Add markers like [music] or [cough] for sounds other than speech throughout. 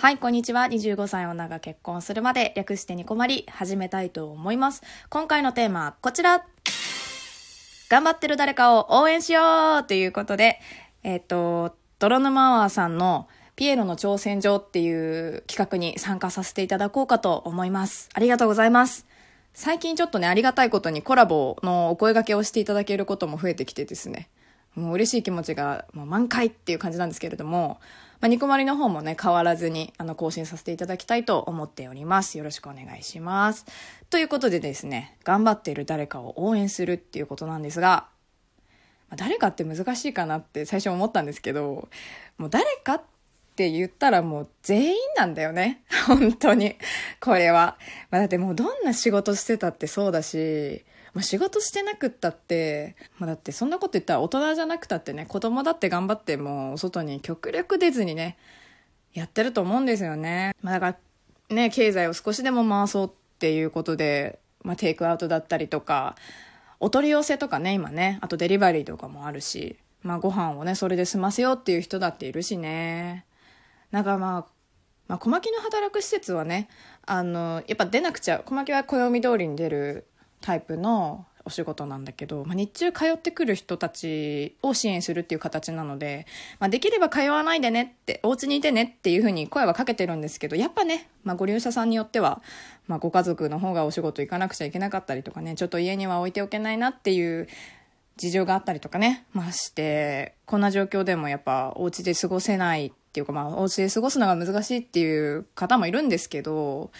はい、こんにちは。25歳女が結婚するまで略してニコマリ始めたいと思います。今回のテーマはこちら。頑張ってる誰かを応援しようということで、えっ、と、泥沼アワーさんのピエロの挑戦状っていう企画に参加させていただこうかと思います。ありがとうございます。最近ちょっとね、ありがたいことにコラボのお声掛けをしていただけることも増えてきてですね、もう嬉しい気持ちがもう満開っていう感じなんですけれども、まあ、ニコマリの方もね、変わらずに、あの、更新させていただきたいと思っております。よろしくお願いします。ということでですね、頑張っている誰かを応援するっていうことなんですが、まあ誰かって難しいかなって最初思ったんですけど、もう誰かって言ったらもう全員なんだよね。[laughs] 本当に。これは。まあ、だってもうどんな仕事してたってそうだし、まあ、仕事してなくったって、まあ、だってそんなこと言ったら大人じゃなくたってね、子供だって頑張ってもう外に極力出ずにね、やってると思うんですよね。まあ、だからね、経済を少しでも回そうっていうことで、まあ、テイクアウトだったりとか、お取り寄せとかね、今ね、あとデリバリーとかもあるし、まあご飯をね、それで済ませようっていう人だっているしね。なんかまあ、まあ、小牧の働く施設はね、あの、やっぱ出なくちゃ、小牧は暦通りに出るタイプのお仕事なんだけど、まあ、日中通ってくる人たちを支援するっていう形なので、まあ、できれば通わないでねって、お家にいてねっていうふうに声はかけてるんですけど、やっぱね、まあ、ご利用者さんによっては、まあ、ご家族の方がお仕事行かなくちゃいけなかったりとかね、ちょっと家には置いておけないなっていう事情があったりとかね、まして、こんな状況でもやっぱお家で過ごせないっていうか、まあ、お家で過ごすのが難しいっていう方もいるんですけど、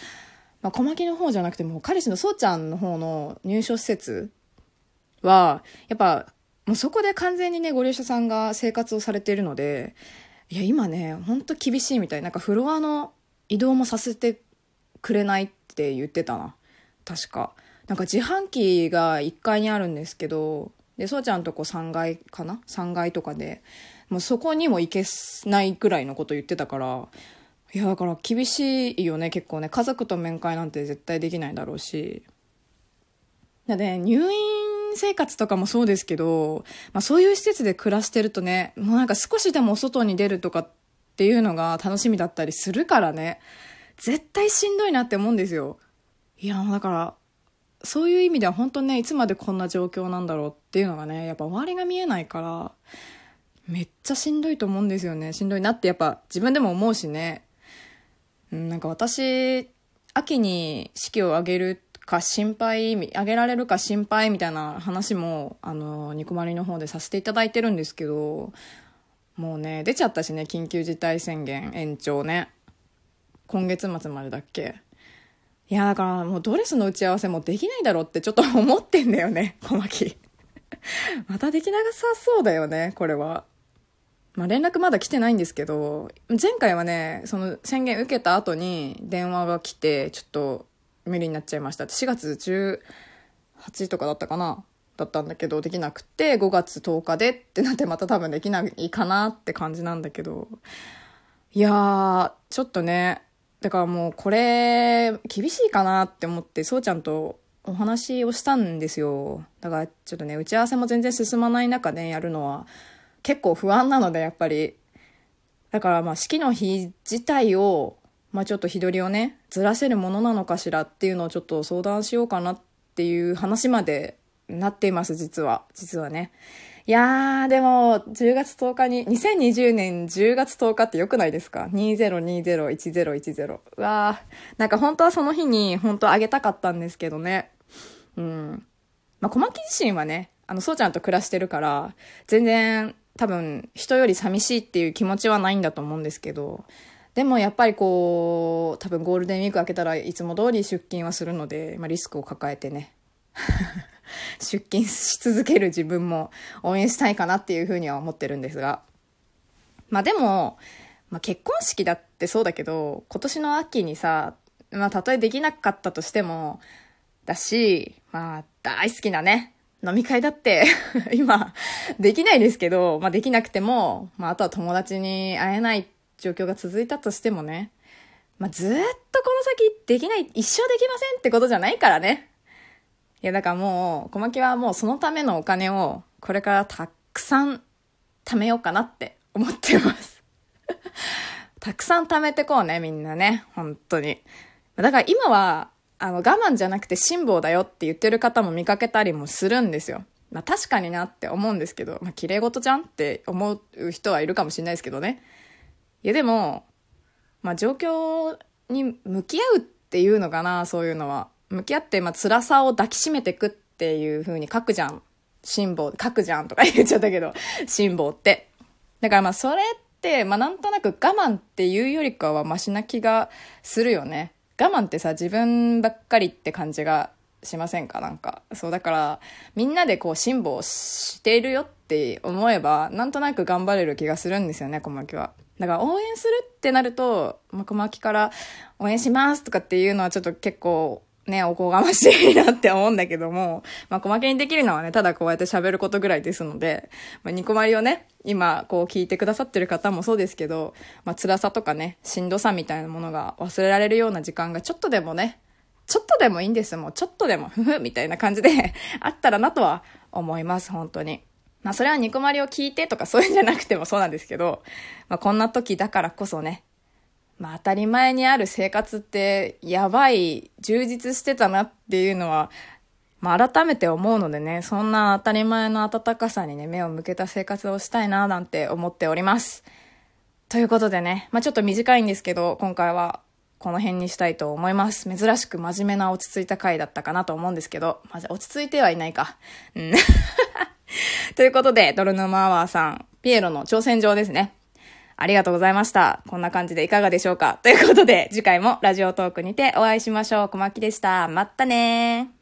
まあ、小牧の方じゃなくても彼氏のそうちゃんの方の入所施設は、やっぱ、もうそこで完全にね、ご利用者さんが生活をされているので、いや、今ね、ほんと厳しいみたい。なんかフロアの移動もさせてくれないって言ってたな。確か。なんか自販機が1階にあるんですけど、で、そうちゃんとこ3階かな ?3 階とかで、もうそこにも行けないくらいのこと言ってたから、いや、だから厳しいよね、結構ね。家族と面会なんて絶対できないだろうし。だね、入院生活とかもそうですけど、まあそういう施設で暮らしてるとね、もうなんか少しでも外に出るとかっていうのが楽しみだったりするからね、絶対しんどいなって思うんですよ。いや、だから、そういう意味では本当ね、いつまでこんな状況なんだろうっていうのがね、やっぱ周りが見えないから、めっちゃしんどいと思うんですよね。しんどいなってやっぱ自分でも思うしね。うん、なんか私、秋に式を挙げるか心配、挙げられるか心配みたいな話も、あの、ニコマリの方でさせていただいてるんですけど、もうね、出ちゃったしね、緊急事態宣言延長ね。今月末までだっけいや、だからもうドレスの打ち合わせもできないだろうってちょっと思ってんだよね、小牧。またできなさそうだよね、これは。まあ、連絡まだ来てないんですけど、前回はね、その宣言受けた後に電話が来て、ちょっと無理になっちゃいました。4月18とかだったかな？だったんだけど、できなくて、5月10日でってなってまた多分できないかなって感じなんだけど、いやー、ちょっとね、だからもうこれ、厳しいかなって思って、そうちゃんとお話をしたんですよ。だからちょっとね、打ち合わせも全然進まない中で、ね、やるのは、結構不安なので、やっぱり。だからまあ式の日自体を、まあちょっと日取りをね、ずらせるものなのかしらっていうのをちょっと相談しようかなっていう話までなっています、実は。実はね。いやー、でも、10月10日に、2020年10月10日って良くないですか ?2020101010。うわー、なんか本当はその日に本当あげたかったんですけどね。うん。まあ、小牧自身はね、あの、そうちゃんと暮らしてるから、全然多分人より寂しいっていう気持ちはないんだと思うんですけど、でもやっぱりこう、多分ゴールデンウィーク明けたらいつも通り出勤はするので、まあ、リスクを抱えてね、[laughs] 出勤し続ける自分も応援したいかなっていうふうには思ってるんですが。まあでも、まあ、結婚式だってそうだけど、今年の秋にさ、まあたとえできなかったとしても、だし、まあ大好きなね、飲み会だって [laughs] 今、できないですけど、まあできなくても、まああとは友達に会えない状況が続いたとしてもね、まあずっとこの先できない、一生できませんってことじゃないからね。いやだからもう、小牧はもうそのためのお金を、これからたくさん貯めようかなって思ってます。[laughs] たくさん貯めてこうね、みんなね。本当に。だから今は、あの、我慢じゃなくて辛抱だよって言ってる方も見かけたりもするんですよ。まあ確かになって思うんですけど、まあ綺麗事じゃんって思う人はいるかもしれないですけどね。いやでも、まあ状況に向き合うっていうのかな、そういうのは。向き合って、まあ辛さを抱きしめてくっていう風に書くじゃん。辛抱、書くじゃんとか言っちゃったけど、[laughs] 辛抱って。だからまあそれって、まあなんとなく我慢っていうよりかはマシな気がするよね。我慢ってさ、自分ばっかりって感じがしませんか？なんか。そう、だから、みんなでこう、辛抱しているよって思えば、なんとなく頑張れる気がするんですよね、小牧は。だから応援するってなると、まあ、小牧から応援しますとかっていうのはちょっと結構ね、おこがましいなって思うんだけども、まあ、小負けにできるのはね、ただこうやって喋ることぐらいですので、まあ、ニコマリをね、今、こう聞いてくださってる方もそうですけど、まあ、辛さとかね、しんどさみたいなものが忘れられるような時間がちょっとでもね、ちょっとでもいいんですもうちょっとでも、ふふ、みたいな感じで [laughs] あったらなとは思います、本当に。まあ、それはニコマリを聞いてとかそういうんじゃなくてもそうなんですけど、まあ、こんな時だからこそね、まあ当たり前にある生活ってやばい、充実してたなっていうのは、まあ改めて思うのでね、そんな当たり前の温かさにね、目を向けた生活をしたいななんて思っております。ということでね、まあちょっと短いんですけど、今回はこの辺にしたいと思います。珍しく真面目な落ち着いた回だったかなと思うんですけど、まあ、落ち着いてはいないか。うん。[laughs] ということで、ドルヌマアワーさん、ピエロの挑戦状ですね。ありがとうございました。こんな感じでいかがでしょうか？ということで、次回もラジオトークにてお会いしましょう。小牧でした。まったねー。